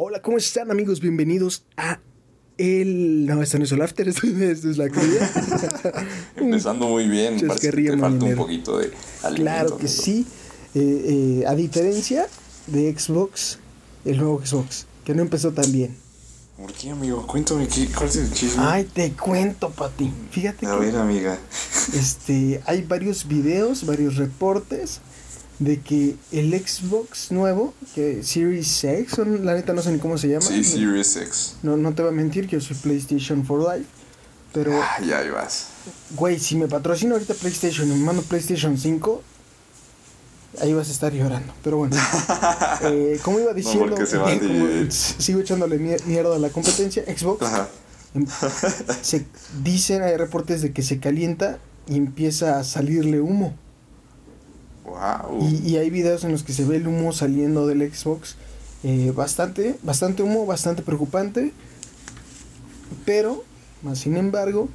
Hola, ¿cómo están amigos? Bienvenidos a el... No, esta no es el after, esto, esto es la cruda. Empezando muy bien, parece que te falta un poquito de alimento. Claro que amigo. sí. Eh, eh, a diferencia de Xbox, el nuevo Xbox, que no empezó tan bien. ¿Por qué, amigo? Cuéntame, ¿qué, ¿cuál es el chisme? Ay, te cuento, Pati. Fíjate A que ver, amiga. este, hay varios videos, varios reportes de que el Xbox nuevo, que Series X, la neta no sé ni cómo se llama. Sí, Series X. No, no te voy a mentir, que yo soy PlayStation for Life. Pero, Ah, ya ahí vas. güey, si me patrocina ahorita PlayStation y me mando PlayStation 5, ahí vas a estar llorando. Pero bueno, eh, como iba diciendo, porque se va a como dividir. sigo echándole mier- mierda a la competencia, Xbox, Ajá. em- se dicen, hay reportes de que se calienta y empieza a salirle humo. Wow. Y, y hay videos en los que se ve el humo saliendo del Xbox. eh, bastante, bastante humo, bastante preocupante. Pero, más sin embargo,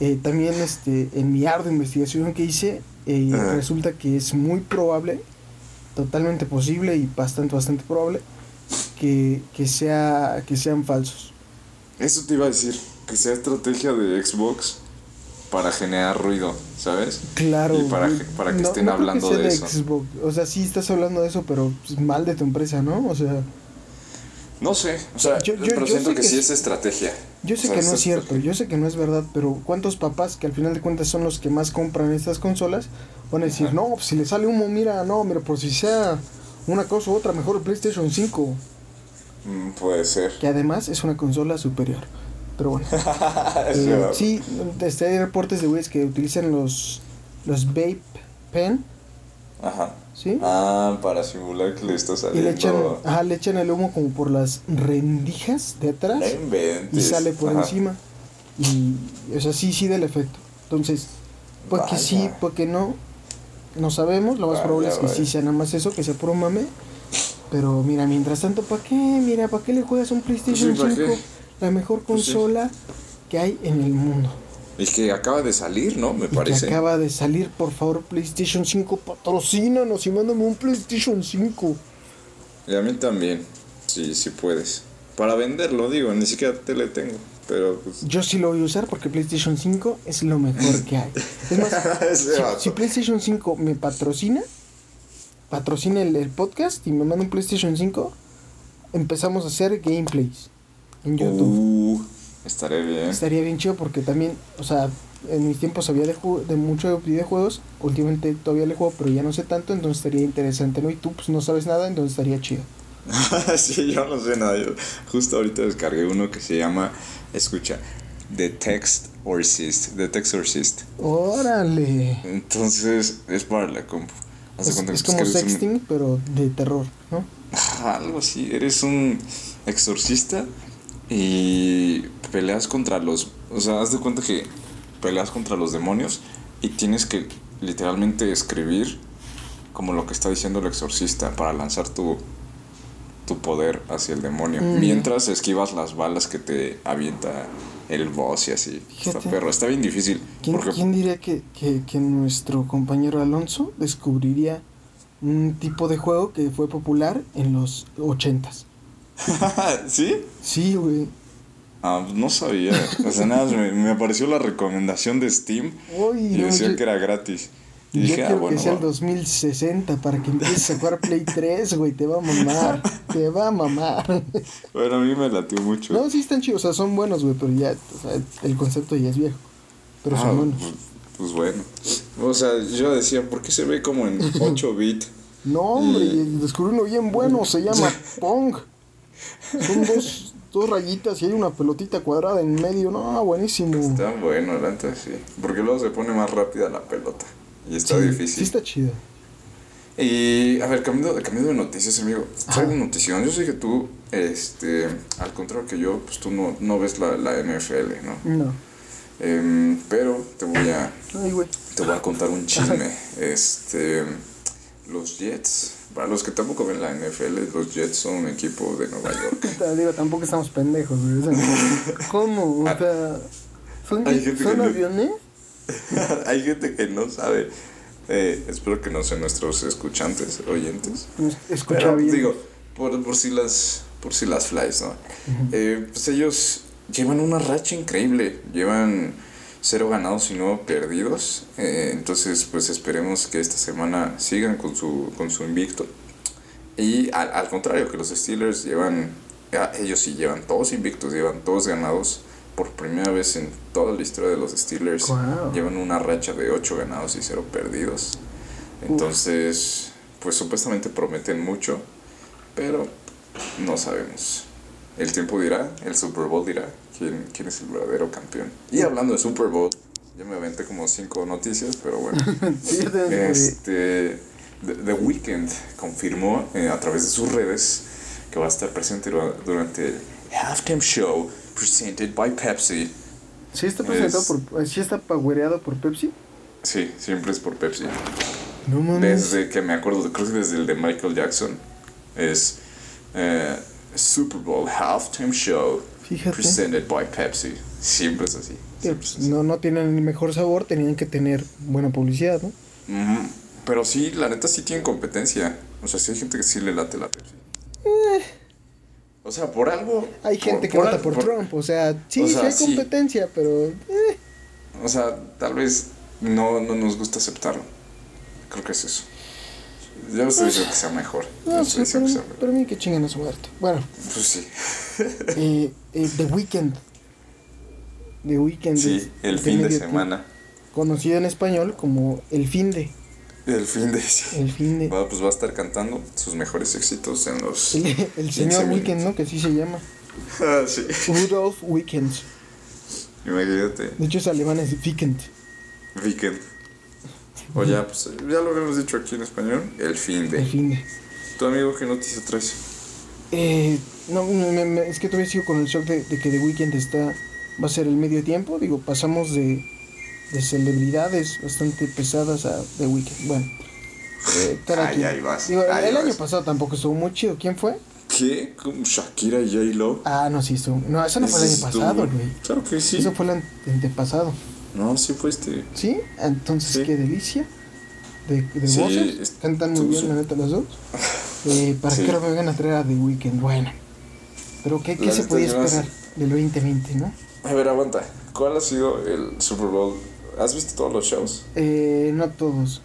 eh, también este, en mi ardua investigación que hice, eh, Ajá. resulta que es muy probable, totalmente posible y bastante, bastante probable, que, que, sea, que sean falsos. Eso te iba a decir, que sea estrategia de Xbox para generar ruido, ¿sabes? Claro. Y para, que- para que No- estén no creo que hablando sea de eso. Xbox. O sea, sí estás hablando de eso, pero pues, mal de tu empresa, ¿no? O sea... No sé, o sea, Yo- yo- pero yo siento que, que sí es- es estrategia. Yo sé O sea, que no es es cierto, yo sé que no es verdad, pero ¿cuántos papás que al final de cuentas son los que más compran estas consolas van a decir, Ajá. no, pues si le sale humo, mira, no, mira, por si sea una cosa u otra, mejor el PlayStation 5, Mm, puede ser. que además es una consola superior. Pero bueno, eh, sí, este, hay reportes de güeyes que utilizan los, los vape pen, Ajá. ¿sí? Ah, para simular que le está y saliendo. le echan, ajá, le echan el humo como por las rendijas de atrás. No y sale por Ajá. encima. Y, o sea, sí, sí da el efecto. Entonces, pues que Vaya. sí, pues que no, no sabemos. Lo más Vaya, probable es que vaya. sí sea nada más eso, que sea puro mame. Pero mira, mientras tanto, ¿para qué? Mira, ¿para qué le juegas un PlayStation Sí, ¿para 5? La mejor Pues sí. consola que hay en el mundo. Y que acaba de salir, ¿no? Me Y parece. que acaba de salir, por favor, PlayStation 5, patrocínanos y mándame un PlayStation 5. Y a mí también. Sí, sí puedes. Para venderlo, digo, ni siquiera tele tengo. Pero pues. Yo sí lo voy a usar porque PlayStation 5 es lo mejor que hay. Es más, si, si PlayStation 5 me patrocina, patrocina el, el podcast y me manda un PlayStation 5, empezamos a hacer gameplays en YouTube. Uh, estaré bien. Estaría bien chido porque también, o sea, en mis tiempos había de, de muchos videojuegos, últimamente todavía le juego, pero ya no sé tanto, entonces estaría interesante, ¿no? Y tú pues no sabes nada, entonces estaría chido. sí, yo no sé nada. Yo justo ahorita descargué uno que se llama. Escucha. The Text Orcist. The Text Orcist. Órale. Entonces, es para la compu. Es, como un- sexting, pero de terror, ¿no? Algo así. Eres un exorcista y peleas contra los. O sea, haz de cuenta que peleas contra los demonios y tienes que literalmente escribir como lo que está diciendo el exorcista para lanzar tu, tu poder hacia el demonio. Mm. Mientras esquivas las balas que te avienta el boss y así. Está perro, está bien difícil. ¿Quién, porque quién diría que, que, que nuestro compañero Alonso descubriría un tipo de juego que fue popular en los ochentas? ¿Sí? Sí, güey. Ah, pues no sabía. O sea, nada, me, me apareció la recomendación de Steam Uy, y no, decía yo- que era gratis. Y Yo dije, ah, bueno, que sea el va. 2060 para que empieces a jugar Play 3, güey. Te va a mamar. te va a mamar. Bueno, a mí me latió mucho. no, sí están chidos. O sea, son buenos, güey. Pero ya, o sea, el concepto ya es viejo. Pero Ah, son buenos. pues, pues bueno. O sea, yo decía, ¿por qué se ve como en 8 bit? No, hombre, y descubrí uno bien bueno. Se llama Pong. Son dos, dos rayitas y hay una pelotita cuadrada en medio. No, buenísimo. Está bueno, la neta sí. Porque luego se pone más rápida la pelota. Y está Sí, difícil. Sí, está chido. Y a ver, cambiando, cambiando de noticias, amigo. Traigo notición. Yo sé que tú, este, al contrario que yo, pues tú no, no ves la, la NFL, ¿no? No. Em, pero te voy a, Ay, güey. te voy a contar un chisme. Este, los Jets, para los que tampoco ven la NFL, los Jets son un equipo de Nueva York. Te digo, tampoco estamos pendejos, güey. ¿Cómo? O sea, ¿son, Hay gente ¿son que no- aviones? Hay gente que no sabe. Eh, espero que no sean nuestros escuchantes, oyentes. Escucha Pero bien. digo, por, por si las por si las flies, ¿no? Eh, pues ellos llevan una racha increíble, llevan cero ganados y nueve perdidos, eh, entonces pues esperemos que esta semana sigan con su, con su invicto. Y al, al contrario, que los Steelers llevan, ah, ellos sí llevan todos invictos, llevan todos ganados por primera vez en toda la historia de los Steelers. Wow. Llevan una racha de 8 ganados y 0 perdidos. Entonces, pues supuestamente prometen mucho, pero no sabemos. El tiempo dirá, el Super Bowl dirá quién, quién es el verdadero campeón. Y hablando de Super Bowl, ya me aventé como 5 noticias, pero bueno. Este, The, The Weeknd confirmó eh, a través de sus redes que va a estar presente dura- durante el Halftime Show presented by Pepsi. Sí está presentado es- por... Sí está powereado por Pepsi. Sí, siempre es por Pepsi. No mames. Desde que me acuerdo, creo que desde el de Michael Jackson es eh, Super Bowl Halftime Show Fíjate. presented by Pepsi. Siempre es así. Pues, no, no tienen el mejor sabor, tenían que tener buena publicidad, ¿no? Pero sí, la neta sí tienen competencia. O sea, sí hay gente que sí le late la Pepsi. O sea, por algo. Eh. Hay gente por- que por vota al- por, Trump, o sea, sí, o sí hay sí. competencia, pero... eh, O sea, tal vez no, no nos gusta aceptarlo. Creo que es eso. Yo no estoy diciendo que sea mejor. Yo no sé, estoy pero, que sea mejor. pero a mí que chingan a su muerte. Bueno, Pues sí. eh, eh, The Weeknd. The Weeknd. Sí, el de fin de semana. Conocido en español como El Fin de. El fin de. El fin de. Va, pues va a estar cantando sus mejores éxitos en los. El, el 15 señor. Weekend, ¿no? Que así se llama. Ah, sí. Rudolf Weekend. Imagínate. De hecho es alemán, es Weekend. Weekend. O ya, pues ya lo habíamos dicho aquí en español. El fin El de. fin de. Tu amigo, ¿qué noticia traes? Eh, no, me- me- es que todavía sigo con el shock de, de que The Weeknd está, va a ser el medio tiempo. Digo, pasamos de, de celebridades bastante pesadas a The Weeknd. Bueno, eh, Ay, vas, Digo, el año vas. pasado tampoco estuvo muy chido. ¿Quién fue? ¿Qué? ¿Con Shakira y J-Lo? Ah, no, sí estuvo. No, eso no fue el año pasado, güey. Claro que sí. Eso fue el ante- antepasado. No, sí fue este. ¿Sí? Entonces, Sí. qué delicia. De, de Sí, voces. es- Cantan muy bien, la neta, las dos. Eh, ¿Para Sí. qué lo me vengan a traer a The Weeknd? Bueno. Pero, ¿qué, qué se podía esperar del 2020, no? A ver, aguanta. ¿Cuál ha sido el Super Bowl? ¿Has visto todos los shows? Eh, no todos.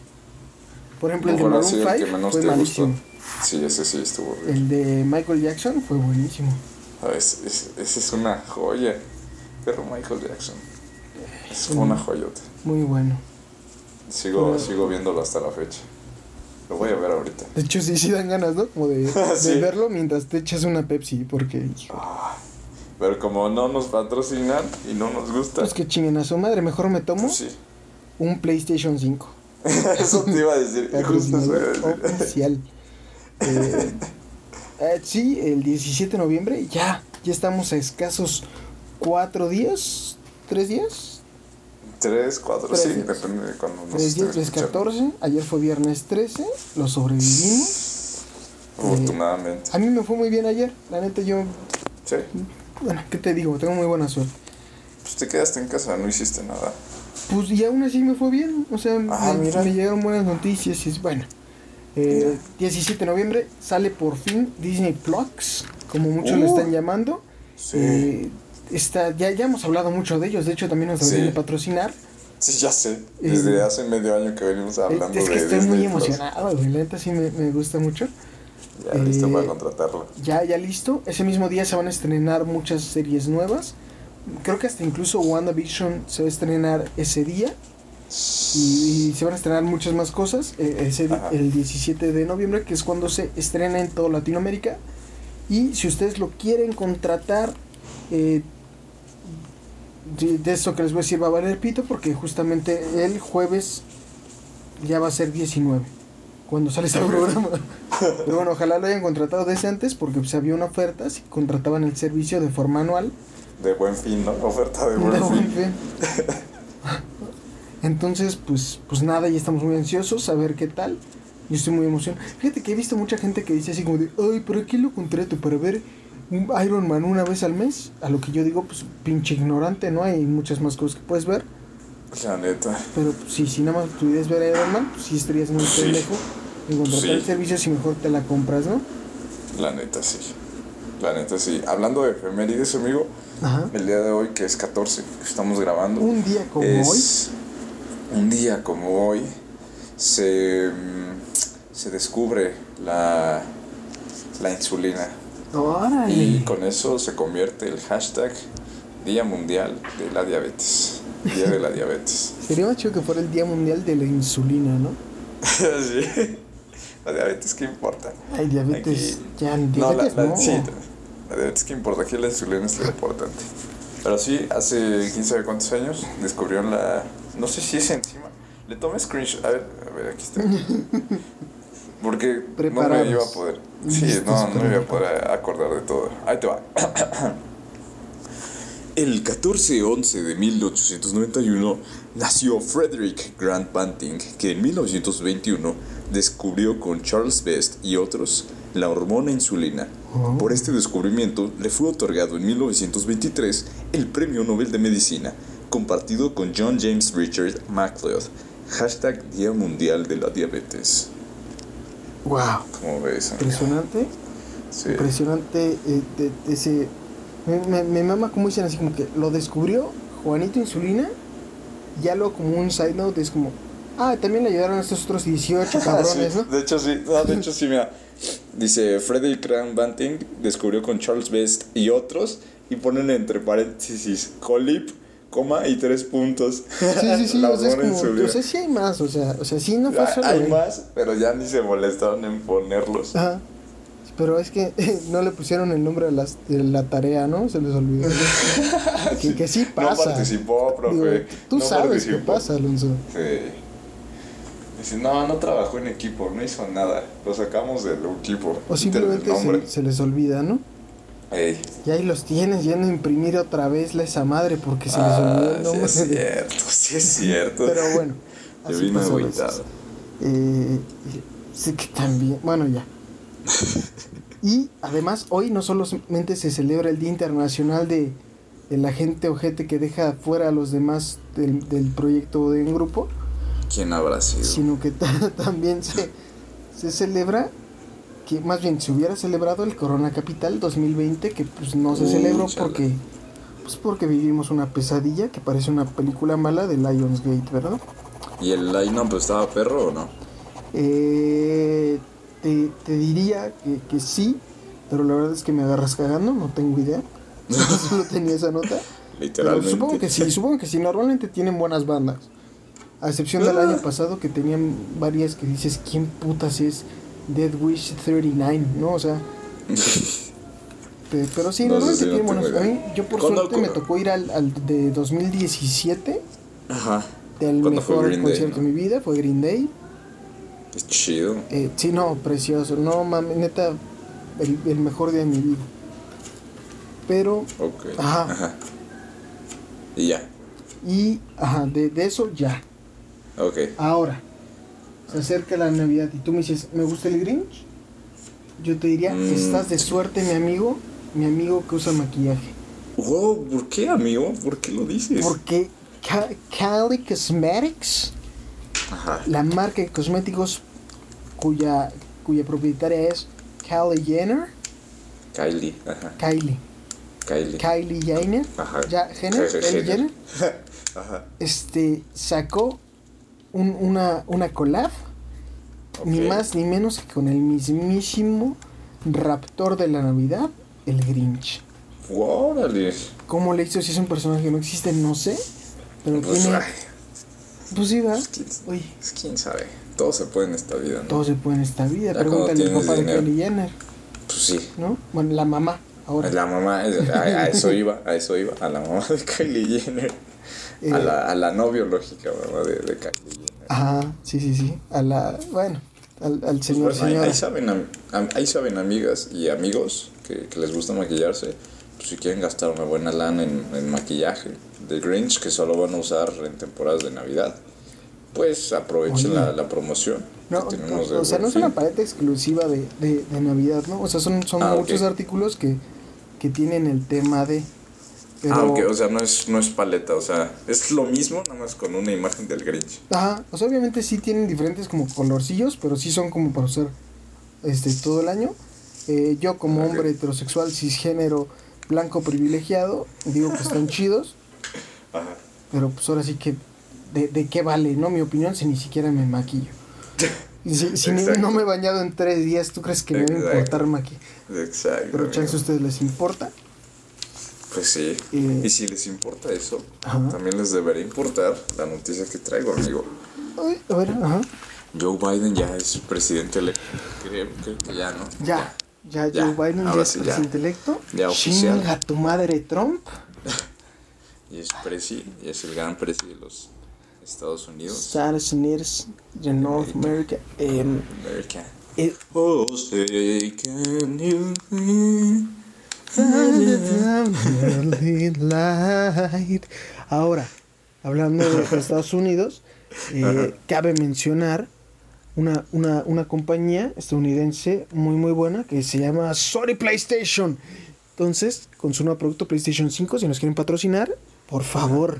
Por ejemplo, el de ¿Cuál ha Maroon sido el 5 que menos fue malísimo. gustó? Sí, ese sí estuvo horrible. El de Michael Jackson fue buenísimo. Ah, es- es- Ese es una joya. Pero Michael Jackson. Es una joyota. Muy bueno. Sigo, Pero- sigo viéndolo hasta la fecha. Lo voy a ver ahorita. De hecho, sí, sí dan ganas, ¿no? Como de, de verlo mientras te echas una Pepsi. Porque, Pero como no nos patrocinan y no nos gusta. pues que chinguen a su madre. Mejor me tomo pues sí. un PlayStation 5. Eso te iba a decir. Justo eso oficial. Eh, eh, sí, el 17 de noviembre, ya, ya estamos a escasos cuatro días, tres días, Tres, cuatro, Tres sí, días. depende de cuando nos tres estén días, es escuchando. 14, ayer fue viernes 13, lo sobrevivimos. Afortunadamente. A mí me fue muy bien ayer, la neta yo, Sí. bueno, ¿qué te digo? Tengo muy buena suerte. Pues te quedaste en casa, no hiciste nada. Pues y aún así me fue bien, o sea, Ah, me, mira. me llegaron buenas noticias y es bueno. Eh, 17 de noviembre sale por fin Disney Plus, como muchos lo Uh. están llamando. Sí. Eh, está, ya, ya hemos hablado mucho de ellos, de hecho también nos deberían Sí. de patrocinar. Sí, ya sé. Desde Eh, hace medio año que venimos Eh, hablando es que de estoy Disney muy emocionado, güey, la neta sí me, me gusta mucho. Ya listo Eh, para contratarlo. Ya, ya listo. Ese mismo día se van a estrenar muchas series nuevas. Creo que hasta incluso WandaVision se va a estrenar ese día. Y, y se van a estrenar muchas más cosas. eh, ese, el 17 de noviembre, que es cuando se estrena en toda Latinoamérica. Y si ustedes lo quieren contratar, eh, de, eso que les voy a decir va a valer pito, porque justamente el jueves ya va a ser 19, cuando sale este programa. Pero bueno, ojalá lo hayan contratado desde antes, porque pues, había una oferta, si contrataban el servicio de forma anual. De buen fin, ¿no? Oferta de de buen buen fin. fin. Entonces, pues, pues nada, ya estamos muy ansiosos a ver qué tal. Yo estoy muy emocionado. Fíjate que he visto mucha gente que dice así como de, ay, ¿pero qué lo contrato para ver Iron Man una vez al mes? A lo que yo digo, pues pinche ignorante, ¿no? Hay muchas más cosas que puedes ver. La neta. Pero pues, sí, si nada más pudieras ver a Iron Man, pues sí estarías muy Sí. pendejo en contratar Sí. el servicio si mejor te la compras, ¿no? La neta, sí. La neta, sí. Hablando de efemérides, amigo, Ajá. el día de hoy, que es 14, que estamos grabando. Un día como es- Un día como hoy se, mm, se descubre la, la insulina. Órale. Y con eso se convierte el hashtag Día Mundial de la Diabetes. Día de la Diabetes. Sería más chido que fuera el Día Mundial de la Insulina, ¿no? sí. La diabetes, ¿qué importa? Ay, diabetes. Aquí- Ya, No, la, diabetes la- no. sí, la diabetes, ¿qué importa? Aquí la insulina es lo importante. Pero sí, hace quién sabe cuántos años descubrieron la. No sé si es enzima. Le tomé screenshot. A ver, a ver, aquí está. Porque no me Preparados. iba a poder. Sí, no, no me iba a poder acordar de todo. Ahí te va. El 14-11 de 1891 nació Frederick Grant Banting, que en 1921 descubrió con Charles Best y otros la hormona insulina. Oh. Por este descubrimiento le fue otorgado en 1923 el Premio Nobel de Medicina, compartido con John James Richard MacLeod. Hashtag Día Mundial de la Diabetes. Wow. ¿Cómo ves? amigo? Impresionante. Sí. Impresionante eh, de- de ese. Me, me, me mama como dicen así como que lo descubrió Juanito Insulina. Ya lo como un side note es como. Ah, también le ayudaron a estos otros 18 cabrones, Sí, ¿no? De hecho, sí. No, de hecho, sí, mira. Dice Frederick Grant Banting descubrió con Charles Best y otros y ponen entre paréntesis colip, coma y tres puntos. Sí, sí, sí. O sea, es como. O sea, sí hay más. O sea, o sea sí no fue solo. Hay él. más, pero ya ni se molestaron en ponerlos. Ajá. Pero es que no le pusieron el nombre de, las, de la tarea, ¿no? Se les olvidó. que, que sí No pasa. participó, profe. Digo, tú no sabes qué participó. pasa, Alonso. Sí. Dice, no, no trabajó en equipo, no hizo nada. Lo sacamos del equipo. O simplemente se les olvida, ¿no? Ey. Y ahí los tienes, ya no imprimir otra vez la esa madre porque se les olvidó Ah, el sí es cierto, sí es cierto. Pero bueno, así vino a agüitado. veces. Eh, sí que también, bueno ya. Y además hoy no solamente se celebra el Día Internacional de, de la gente o gente que deja fuera a los demás del, del proyecto de un grupo, ¿Quién habrá sido? sino que ta- también se, se celebra que más bien se hubiera celebrado el Corona Capital 2020 que pues no se celebró chala. porque pues porque vivimos una pesadilla que parece una película mala de Lionsgate, ¿verdad? ¿Y el line-up estaba perro o no? Eh, te, te diría que, que sí, pero la verdad es que me agarras cagando, no tengo idea. Solo tenía esa nota. Pero Literalmente. supongo que sí, supongo que sí. Normalmente tienen buenas bandas. A excepción del Ah. año pasado que tenían varias que dices, ¿quién putas es Dead Wish 39? ¿No? O sea, pe- pero sí, No sé normalmente buenos. A mí, yo por ¿Cuándo- suerte me tocó ir al, al de 2017, Ajá. del ¿Cuándo fue mejor Day, concierto no? de mi vida, fue Green Day. Es chido. Eh, sí, no, precioso. No, mames, neta, el, el mejor día de mi vida. Pero, Ok. Ajá. Y ya. y, ajá, de, de eso ya. Ok. Ahora, se acerca la Navidad y tú me dices, ¿me gusta el Grinch? Yo te diría, Mm. estás de suerte, mi amigo, mi amigo que usa maquillaje. Wow, ¿por qué, amigo? ¿Por qué lo dices? Porque Ca- Cali Cosmetics, Ajá. la marca de cosméticos cuya, cuya propietaria es Kylie Jenner, Kylie. Ajá. Kylie, Kylie. Kylie Jenner, Ajá. ya, Jenner, Jenner. Kylie Jenner, Ajá. este, sacó un- una, una collab, ni más ni menos que con el mismísimo raptor de la Navidad, el Grinch. Órale. ¿Cómo le hizo si es un personaje que no existe? No sé, pero Pues, tiene... ay, Pues sí, ¿verdad? quién, sabe. Todo se puede en esta vida, ¿no? todo se puede en esta vida. Ya Pregúntale al papá de. Kylie Jenner, Pues sí. ¿no? Bueno, la mamá, ahora. La mamá, a, a eso iba, a eso iba, a la mamá de Kylie Jenner. Eh, A la, a la no biológica mamá de, de. Ajá, sí, sí, sí. A la... Bueno, al, al Pues señor, bueno, ahí, ahí saben, ahí saben amigas y amigos que, que les gusta maquillarse. Pues si quieren gastar una buena lana en, en maquillaje de Grinch que solo van a usar en temporadas de Navidad, pues aprovechen la, la promoción No, que tenemos de o sea, no es una paleta exclusiva de, de, de Navidad, ¿no? O sea, son, son Ah, muchos artículos que, que tienen el tema de... Pero, Ah, ok, o sea, no es, no es paleta, o sea, es lo mismo, nada más con una imagen del Grinch. Ajá, o sea, obviamente sí tienen diferentes como colorcillos, pero sí son como para usar este todo el año. Eh, yo como hombre heterosexual, cisgénero, blanco privilegiado, digo que están chidos, Ajá. pero pues ahora sí que, ¿de, de qué vale, no? Mi opinión, si ni siquiera me maquillo. Si, si no me he bañado en tres días, ¿tú crees que me debe Exacto. importar maquillaje? Exacto. Pero chance a ustedes les importa. Pues sí. Eh, y si les importa eso, Ajá. también les debería importar la noticia que traigo, amigo. Ay, a ver, ajá. Joe Biden ya es presidente electo. Creo, creo que ya, ¿no? Ya, ya, Ya, Joe Biden ya es sí, ya. presidente electo. Ya oficial. Chinga tu madre, Trump. Y es presi, y es el gran presi de los Estados Unidos. Estados Unidos de North America. em, America. eh, Oh, say, can you. Ahora, hablando de Estados Unidos, eh, cabe mencionar una, una, una compañía estadounidense muy muy buena que se llama Sony PlayStation. Entonces, con su nuevo producto PlayStation 5, si nos quieren patrocinar, por favor,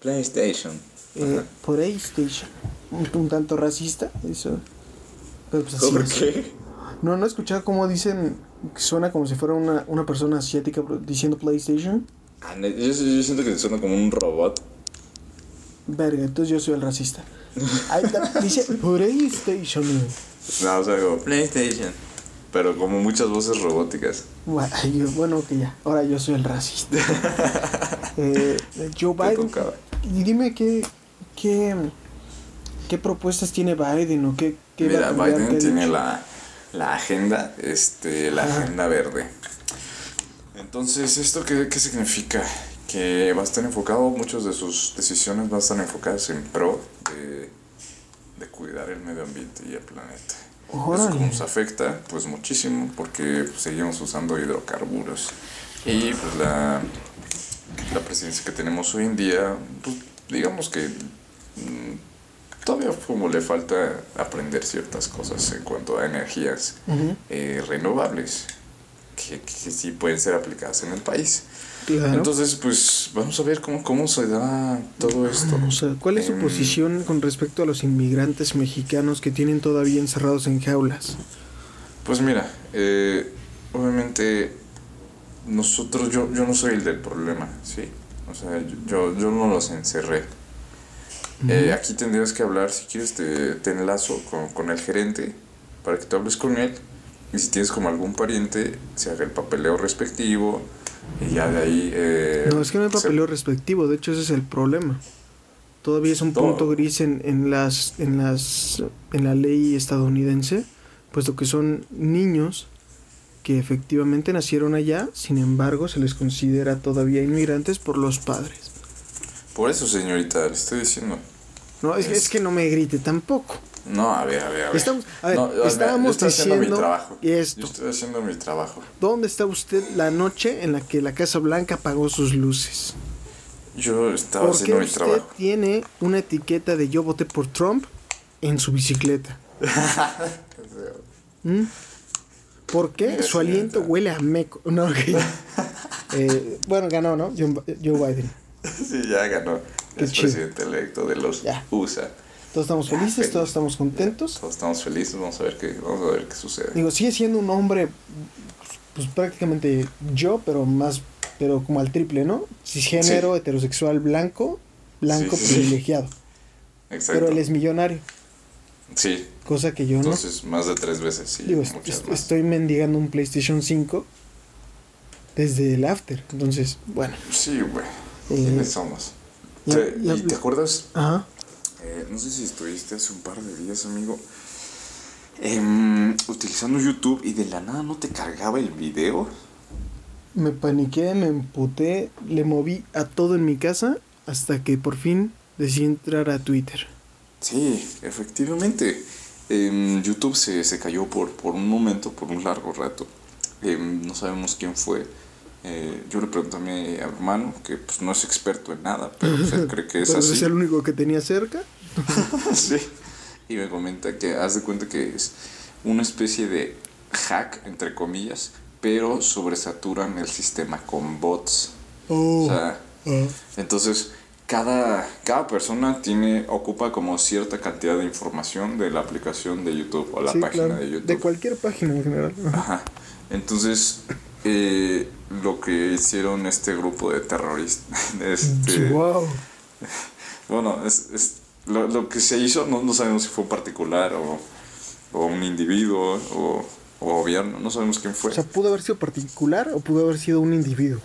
PlayStation. eh. PlayStation. Un, un tanto racista, eso. Pero pues así ¿Por es. qué? No, no he escuchado cómo dicen, suena como si fuera una, una persona asiática diciendo PlayStation. Ah, Yo, yo siento que suena como un robot. Verga, entonces yo soy el racista. Ahí está, dice PlayStation. No, o sea, como PlayStation. Pero como muchas voces robóticas. Bueno, que ya, ahora yo soy el racista. eh, Joe Biden. Y dime qué, qué, qué propuestas tiene Biden o qué, qué Mira, va a cambiar, Biden tiene dicho? la, la agenda, este, la agenda verde. Entonces, ¿esto qué, qué significa? Que va a estar enfocado, muchas de sus decisiones van a estar enfocadas en pro de, de cuidar el medio ambiente y el planeta. Eso como nos afecta, pues muchísimo, porque pues, seguimos usando hidrocarburos. Y pues la, la presidencia que tenemos hoy en día, pues digamos que mm, todavía como le falta aprender ciertas cosas en cuanto a energías eh, renovables que, que sí pueden ser aplicadas en el país. claro. Entonces, pues vamos a ver cómo, cómo se da todo esto. O sea, ¿cuál es su Em, posición con respecto a los inmigrantes mexicanos que tienen todavía encerrados en jaulas? Pues mira, eh, obviamente nosotros, yo, yo no soy el del problema, ¿sí? O sea, yo, yo no los encerré. Eh, aquí tendrías que hablar, si quieres te, te enlazo con, con el gerente para que tú hables con él y si tienes como algún pariente, se haga el papeleo respectivo y ya de ahí... eh, No, es que no hay se- papeleo respectivo, de hecho ese es el problema. Todavía es un Todo. punto gris en, en las en las en la ley estadounidense, puesto que son niños que efectivamente nacieron allá, sin embargo se les considera todavía inmigrantes por los padres. Por eso, señorita, le estoy diciendo. No, es, es que no me grite tampoco. No, a ver, a ver, a ver. Estamos- a ver, No, estábamos yo estoy haciendo mi diciendo trabajo. esto. Yo estoy haciendo mi trabajo. ¿Dónde está usted la noche en la que la Casa Blanca apagó sus luces? Yo estaba ¿Por qué haciendo mi usted trabajo. tiene una etiqueta de yo voté por Trump en su bicicleta? ¿Mm? ¿Por qué Mira, su aliento señorita. huele a meco? No, ok. Eh, bueno, ganó, ¿no? Joe Biden. Sí, ya ganó. Qué es chido. presidente electo de los Ya. USA. Todos estamos Ya, felices, feliz. todos estamos contentos. Todos estamos felices, vamos a ver qué, vamos a ver qué sucede. Digo, sigue siendo un hombre, pues prácticamente yo, pero más, pero como al triple, ¿no? Cisgénero, heterosexual, blanco, blanco Sí, sí, sí. privilegiado. Exacto. Pero él es millonario, Sí, cosa que yo no. entonces más de tres veces, sí. Digo, est- muchas est- más. estoy mendigando un PlayStation 5 desde el after. Entonces, bueno. Sí, güey. Eh, ¿Quiénes somos? Te- ¿Y te acuerdas? Ajá. Eh, no sé si estuviste hace un par de días, amigo. em, utilizando YouTube y de la nada no te cargaba el video. Me paniqué, me emputé, le moví a todo en mi casa hasta que por fin decidí entrar a Twitter. Sí, efectivamente. Em, YouTube se, se cayó por, por un momento, por un largo rato. Em, no sabemos quién fue. Eh, yo le pregunté a mi hermano, que pues, no es experto en nada, pero pues, él cree que es Pero así. es el único que tenía cerca. sí. Y me comenta que haz de cuenta que es una especie de hack, entre comillas, pero sobresaturan el sistema con bots. Oh. O sea, ah. entonces cada, cada persona tiene, ocupa como cierta cantidad de información de la aplicación de YouTube o la Sí, página claro, de YouTube. De cualquier página en general. Ajá. Ajá. Entonces, eh, lo que hicieron este grupo de terroristas, este, Wow. bueno, es, es- lo, lo que se hizo, no, no sabemos si fue particular o, o un individuo o, o gobierno, no sabemos quién fue. O sea, pudo haber sido particular o pudo haber sido un individuo.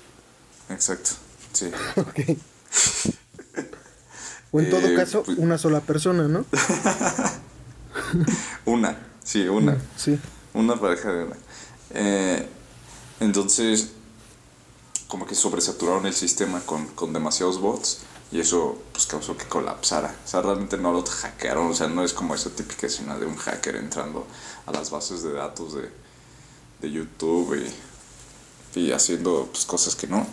Exacto, sí. Ok. O en todo Eh, caso, pues- una sola persona, ¿no? Una, sí, una. Sí. Una pareja de una. Eh, entonces, como que sobresaturaron el sistema con, con demasiados bots y eso pues causó que colapsara. O sea, realmente no lo hackearon, o sea, no es como esa típica escena de un hacker entrando a las bases de datos de, de YouTube y, y haciendo pues, cosas que no.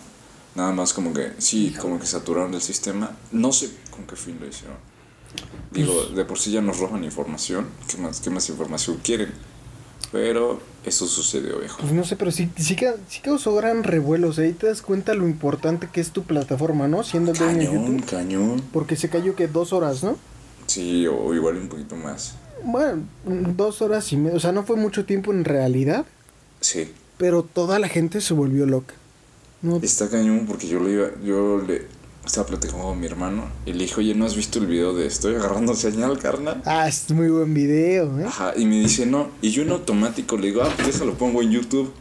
Nada más como que, sí, como que saturaron el sistema. No sé con qué fin lo hicieron. Digo, de por sí ya nos roban información. ¿Qué más, qué más información quieren? Pero eso sucedió, viejo. Pues no sé, pero sí, sí, sí causó gran revuelo. O sea, ahí te das cuenta lo importante que es tu plataforma, ¿no? Siendo el dueño de Cañón, YouTube. cañón. Porque se cayó que dos horas, ¿no? Sí, o igual un poquito más. Bueno, dos horas y media. O sea, no fue mucho tiempo en realidad. Sí. Pero toda la gente se volvió loca. No, Está cañón porque yo le iba, yo le estaba platicando con mi hermano y le dije, oye, ¿no has visto el video de estoy agarrando señal, carnal? Ah, es muy buen video, ¿eh? Ajá, y me dice, no. Y yo en automático le digo, ah, pues déjalo, pongo en YouTube.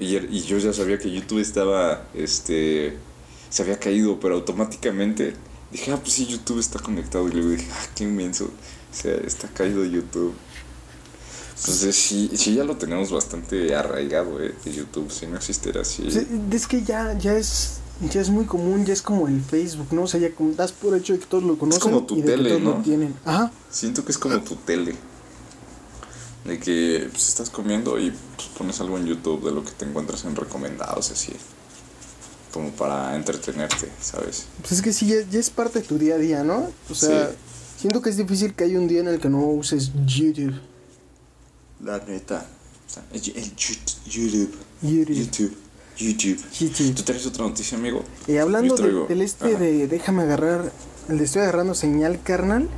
Y, y yo ya sabía que YouTube estaba, este, se había caído, pero automáticamente dije, ah, pues sí, YouTube está conectado. Y luego dije, ah, qué inmenso, o sea, está caído YouTube. Entonces sí, sí ya lo tenemos bastante arraigado, eh, de YouTube, si no existiera así. Sí, es que ya, ya es ya es muy común, ya es como el Facebook, ¿no? O sea, ya das por hecho de que todos lo conocen como tu y de tele, que todos ¿no? lo tienen. Ajá. Siento que es como tu tele. De que pues, estás comiendo y pues, pones algo en YouTube de lo que te encuentras en recomendados, así. Como para entretenerte, ¿sabes? Pues es que sí, ya, ya es parte de tu día a día, ¿no? O sea, Sí. siento que es difícil que haya un día en el que no uses YouTube. La neta. O sea, el. YouTube. YouTube. YouTube. YouTube. ¿Tú traes otra noticia, amigo? Eh, hablando de- del este Ajá. de déjame agarrar, el de estoy agarrando señal carnal,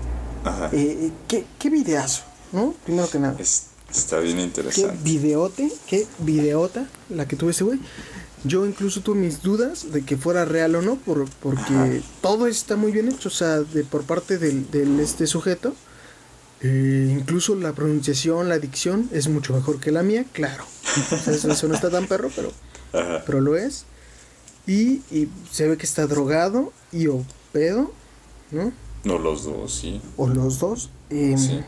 Ajá. eh, eh, ¿qué, qué videazo, ¿no? Primero que nada. Es- está bien Qué interesante. videote, qué videota la que tuve ese güey. Yo incluso tuve mis dudas de que fuera real o no, por, porque Ajá. todo está muy bien hecho, o sea, de, por parte del, del este sujeto. Eh, incluso la pronunciación, la dicción es mucho mejor que la mía, claro. O sea, eso no está tan perro, pero, Ajá. pero lo es. Y, y se ve que está drogado y o pedo, ¿no? No los dos, sí. O los dos. Em, Sí.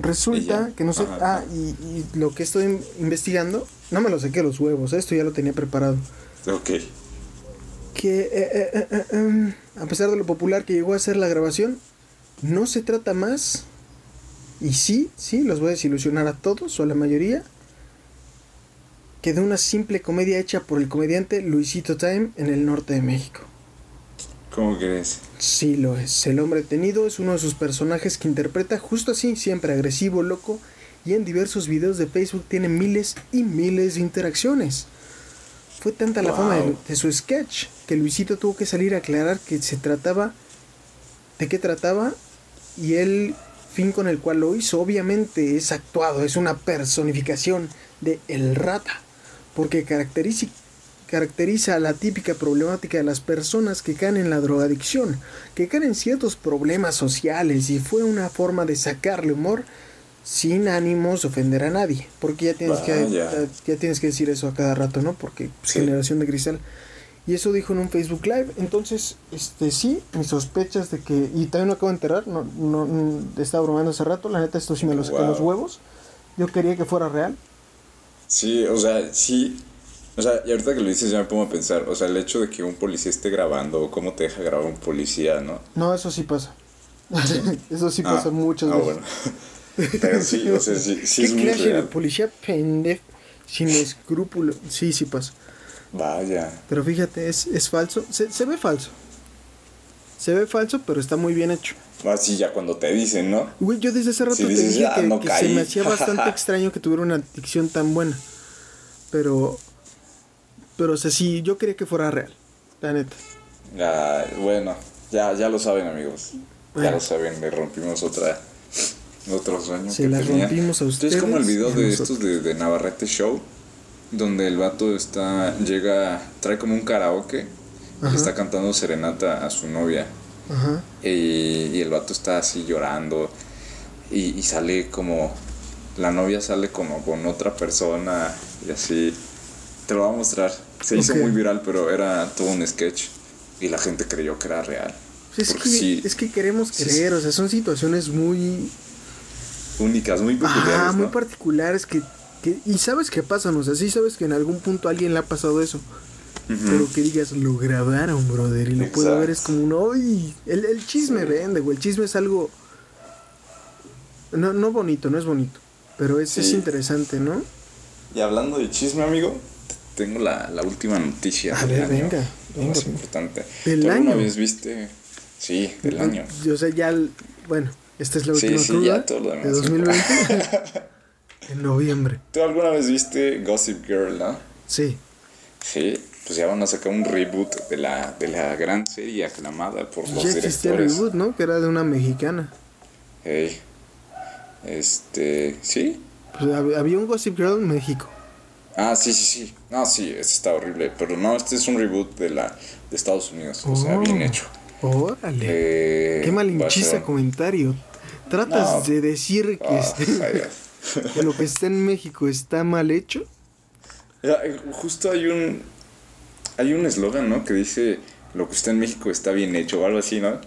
Resulta Ella. que no sé. Ajá, ah, y, y lo que estoy in- investigando, no me lo saqué los huevos, esto ya lo tenía preparado. Ok. Que eh, eh, eh, eh, em, a pesar de lo popular que llegó a ser la grabación, no se trata más. Y sí, sí, los voy a desilusionar a todos o a la mayoría. Que de una simple comedia hecha por el comediante Luisito Time en el norte de México. ¿Cómo crees? Sí lo es. El hombre tenido es uno de sus personajes que interpreta justo así, siempre agresivo, loco, y en diversos videos de Facebook tiene miles y miles de interacciones. Fue tanta la fama de, de su sketch que Luisito tuvo que salir a aclarar que se trataba, de qué trataba, y el fin con el cual lo hizo obviamente es actuado, es una personificación de El Rata, porque caracteriza, caracteriza la típica problemática de las personas que caen en la drogadicción, que caen en ciertos problemas sociales y fue una forma de sacarle humor sin ánimos de ofender a nadie, porque ya tienes que Vaya. ya, ya tienes que decir eso a cada rato, ¿no? Porque pues, Sí. generación de cristal. Y eso dijo en un Facebook Live. Entonces, este sí, mis sospechas de que. Y también lo acabo de enterar. No, no, estaba bromeando hace rato. La neta, esto sí me lo saqué de los Wow. huevos. Yo quería que fuera real. Sí, o sea, sí. O sea, y ahorita que lo dices ya me pongo a pensar, o sea, el hecho de que un policía esté grabando, o cómo te deja grabar un policía, ¿no? No, eso sí pasa. eso sí Ah, pasa muchas ah, veces. bueno. Pero sí, o sea, sí, sí ¿Qué es muy clase de real. policía pendejo? Sin escrúpulo. Sí, sí pasa. Vaya. Pero fíjate, es, es falso. Se, se ve falso. Se ve falso, pero está muy bien hecho. Así ya cuando te dicen, ¿no? Güey, yo desde hace rato Sí, te dices, dije "Ah, que, no que se caí". me hacía bastante extraño que tuviera una dicción tan buena. Pero. Pero, o sea, sí, yo quería que fuera real. La neta. Ah, bueno, ya, ya lo saben, amigos. Ya Bueno. lo saben, le rompimos otra otro sueño Se que la tenía. rompimos a Es como el ustedes video y de nosotros. estos de, de Navarrete Show, donde el vato está, llega, trae como un karaoke y Ajá. está cantando serenata a su novia. Ajá. Y, y el vato está así llorando y, y sale como, la novia sale como con otra persona y así. Te lo voy a mostrar. Se hizo muy viral, pero era todo un sketch y la gente creyó que era real. Pues es, que, sí, es que queremos Sí, creer, o sea, son situaciones muy, únicas, muy peculiares. ah, muy ¿no? particulares que, que, y sabes que pasan, o sea, sí sabes que en algún punto a alguien le ha pasado eso, Pero que digas, lo grabaron, brother, y lo puedo ver, es como un, ¡ay! El, el chisme Sí. vende, güey, el chisme es algo, no, no bonito, no es bonito, pero es, es Sí. interesante, ¿no? Y hablando de chisme, amigo, te- tengo la, la última noticia. A del ver, año, venga, venga, más venga. importante. ¿Del ¿Tú alguna año? vez viste? Sí, del año. Yo sé, ya, el- bueno, esta es la Sí, última sí, cruda ya todo lo demás de no 2020, en noviembre, ¿Tú alguna vez viste Gossip Girl, no? sí. Sí, pues ya van a sacar un reboot de la, de la gran serie aclamada por los Ya existía el directores. reboot, ¿no? Que era de una mexicana. Ey, Este, ¿sí? Pues hab- había un Gossip Girl en México. Ah, sí, sí, sí. No, sí, este está horrible. Pero no, este es un reboot de la de Estados Unidos. O sea, Oh. bien hecho. Órale. Eh, Qué malinchista ser- comentario. Tratas No. de decir que, Ah, este- que lo que está en México está mal hecho. Eh, Justo hay un hay un eslogan, ¿no? Que dice lo que está en México está bien hecho o algo así, ¿no?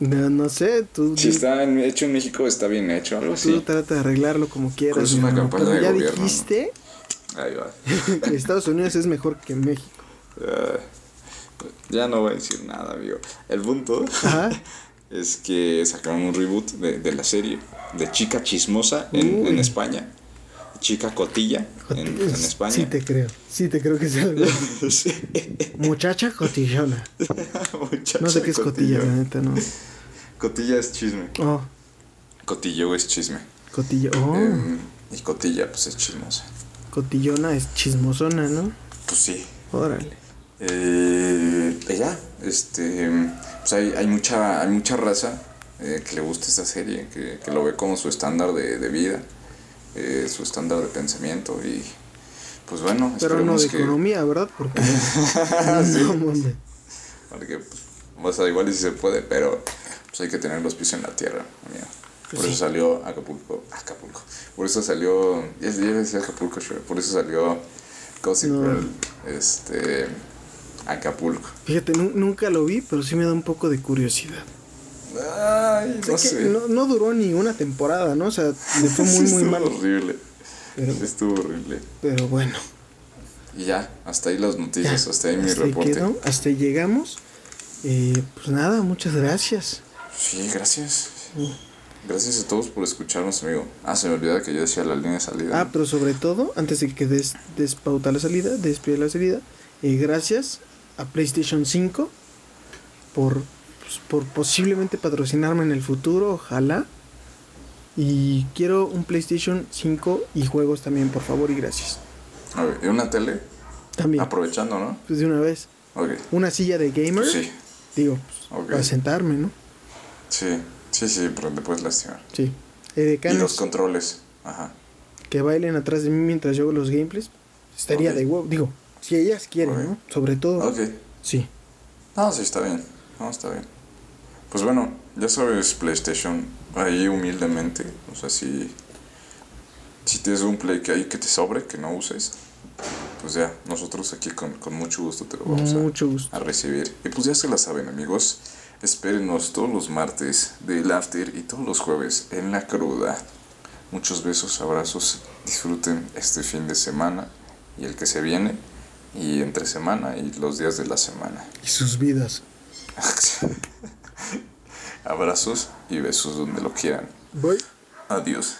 No, no sé, tú, Si está en- hecho en México está bien hecho, algo tú así. trata de arreglarlo como quieras. Es una hermano, campaña pero de ya gobierno, ¿no? dijiste Ahí va. Estados Unidos es mejor que México. Ah, ya no voy a decir nada, amigo. El punto es que sacaron un reboot de, de la serie de Chica Chismosa en, en España. Chica Cotilla en, en España. Sí te creo, sí te creo que es algo. Sí. Muchacha cotillona. Muchacha No sé qué es cotilla, la neta, no. Cotilla es chisme. Oh, Cotillo es chisme. cotilla. Oh, Em, y cotilla, pues es chismosa. cotillona es chismosona, ¿no? Pues sí. Órale. Eh, y ya, este, pues hay, hay, mucha, hay mucha raza eh, que le gusta esta serie, que, que lo ve como su estándar de, de vida, eh, su estándar de pensamiento y pues bueno, Pero no de que... economía, ¿verdad? Porque mames. Porque, pues, o sea, igual y si se puede, pero pues hay que tener los pies en la tierra. Por Pues eso salió Acapulco, Acapulco. Por eso salió, ya decía Acapulco, por eso salió Gossip No. Girl, este, Acapulco. Fíjate, nu- nunca lo vi, pero sí me da un poco de curiosidad. Ay, no sé. no, no duró ni una temporada, ¿no? O sea, le fue muy, muy Estuvo mal. horrible. Pero, Estuvo horrible. pero bueno. Y ya, hasta ahí las ya, noticias, hasta ahí mi hasta reporte. quedó, hasta ahí llegamos. Eh, pues nada, muchas gracias. Sí, gracias. Gracias a todos por escucharnos, amigo. Ah, se me olvida que yo decía la línea de salida. Ah, pero sobre todo, antes de que des, despauta la salida, despide la salida, eh, gracias a PlayStation 5 por, pues, por posiblemente patrocinarme en el futuro, ojalá. Y quiero un PlayStation 5 y juegos también, por favor, y gracias. A ver, ¿y una tele? También, Aprovechando, ¿no? pues de una vez. Ok. Una silla de gamer, Sí, digo, pues, para sentarme, ¿no? sí, sí, sí, pero te puedes lastimar. Sí. Y los controles. Ajá. que bailen atrás de mí mientras yo hago los gameplays, estaría de huevo. Digo, si ellas quieren. ¿no? Sobre todo, Ok. sí. No, sí, está bien. No, está bien. Pues bueno, ya sabes, PlayStation, ahí humildemente. O sea, si, si tienes un Play que hay que te sobre, que no uses, pues ya, nosotros aquí con, con mucho gusto te lo vamos a, gusto. a recibir. Y pues ya se la saben, amigos. Espérenos todos los martes del After y todos los jueves en la cruda. Muchos besos, abrazos. Disfruten este fin de semana y el que se viene. Y entre semana y los días de la semana. Y sus vidas. Abrazos y besos donde lo quieran. Voy. Adiós.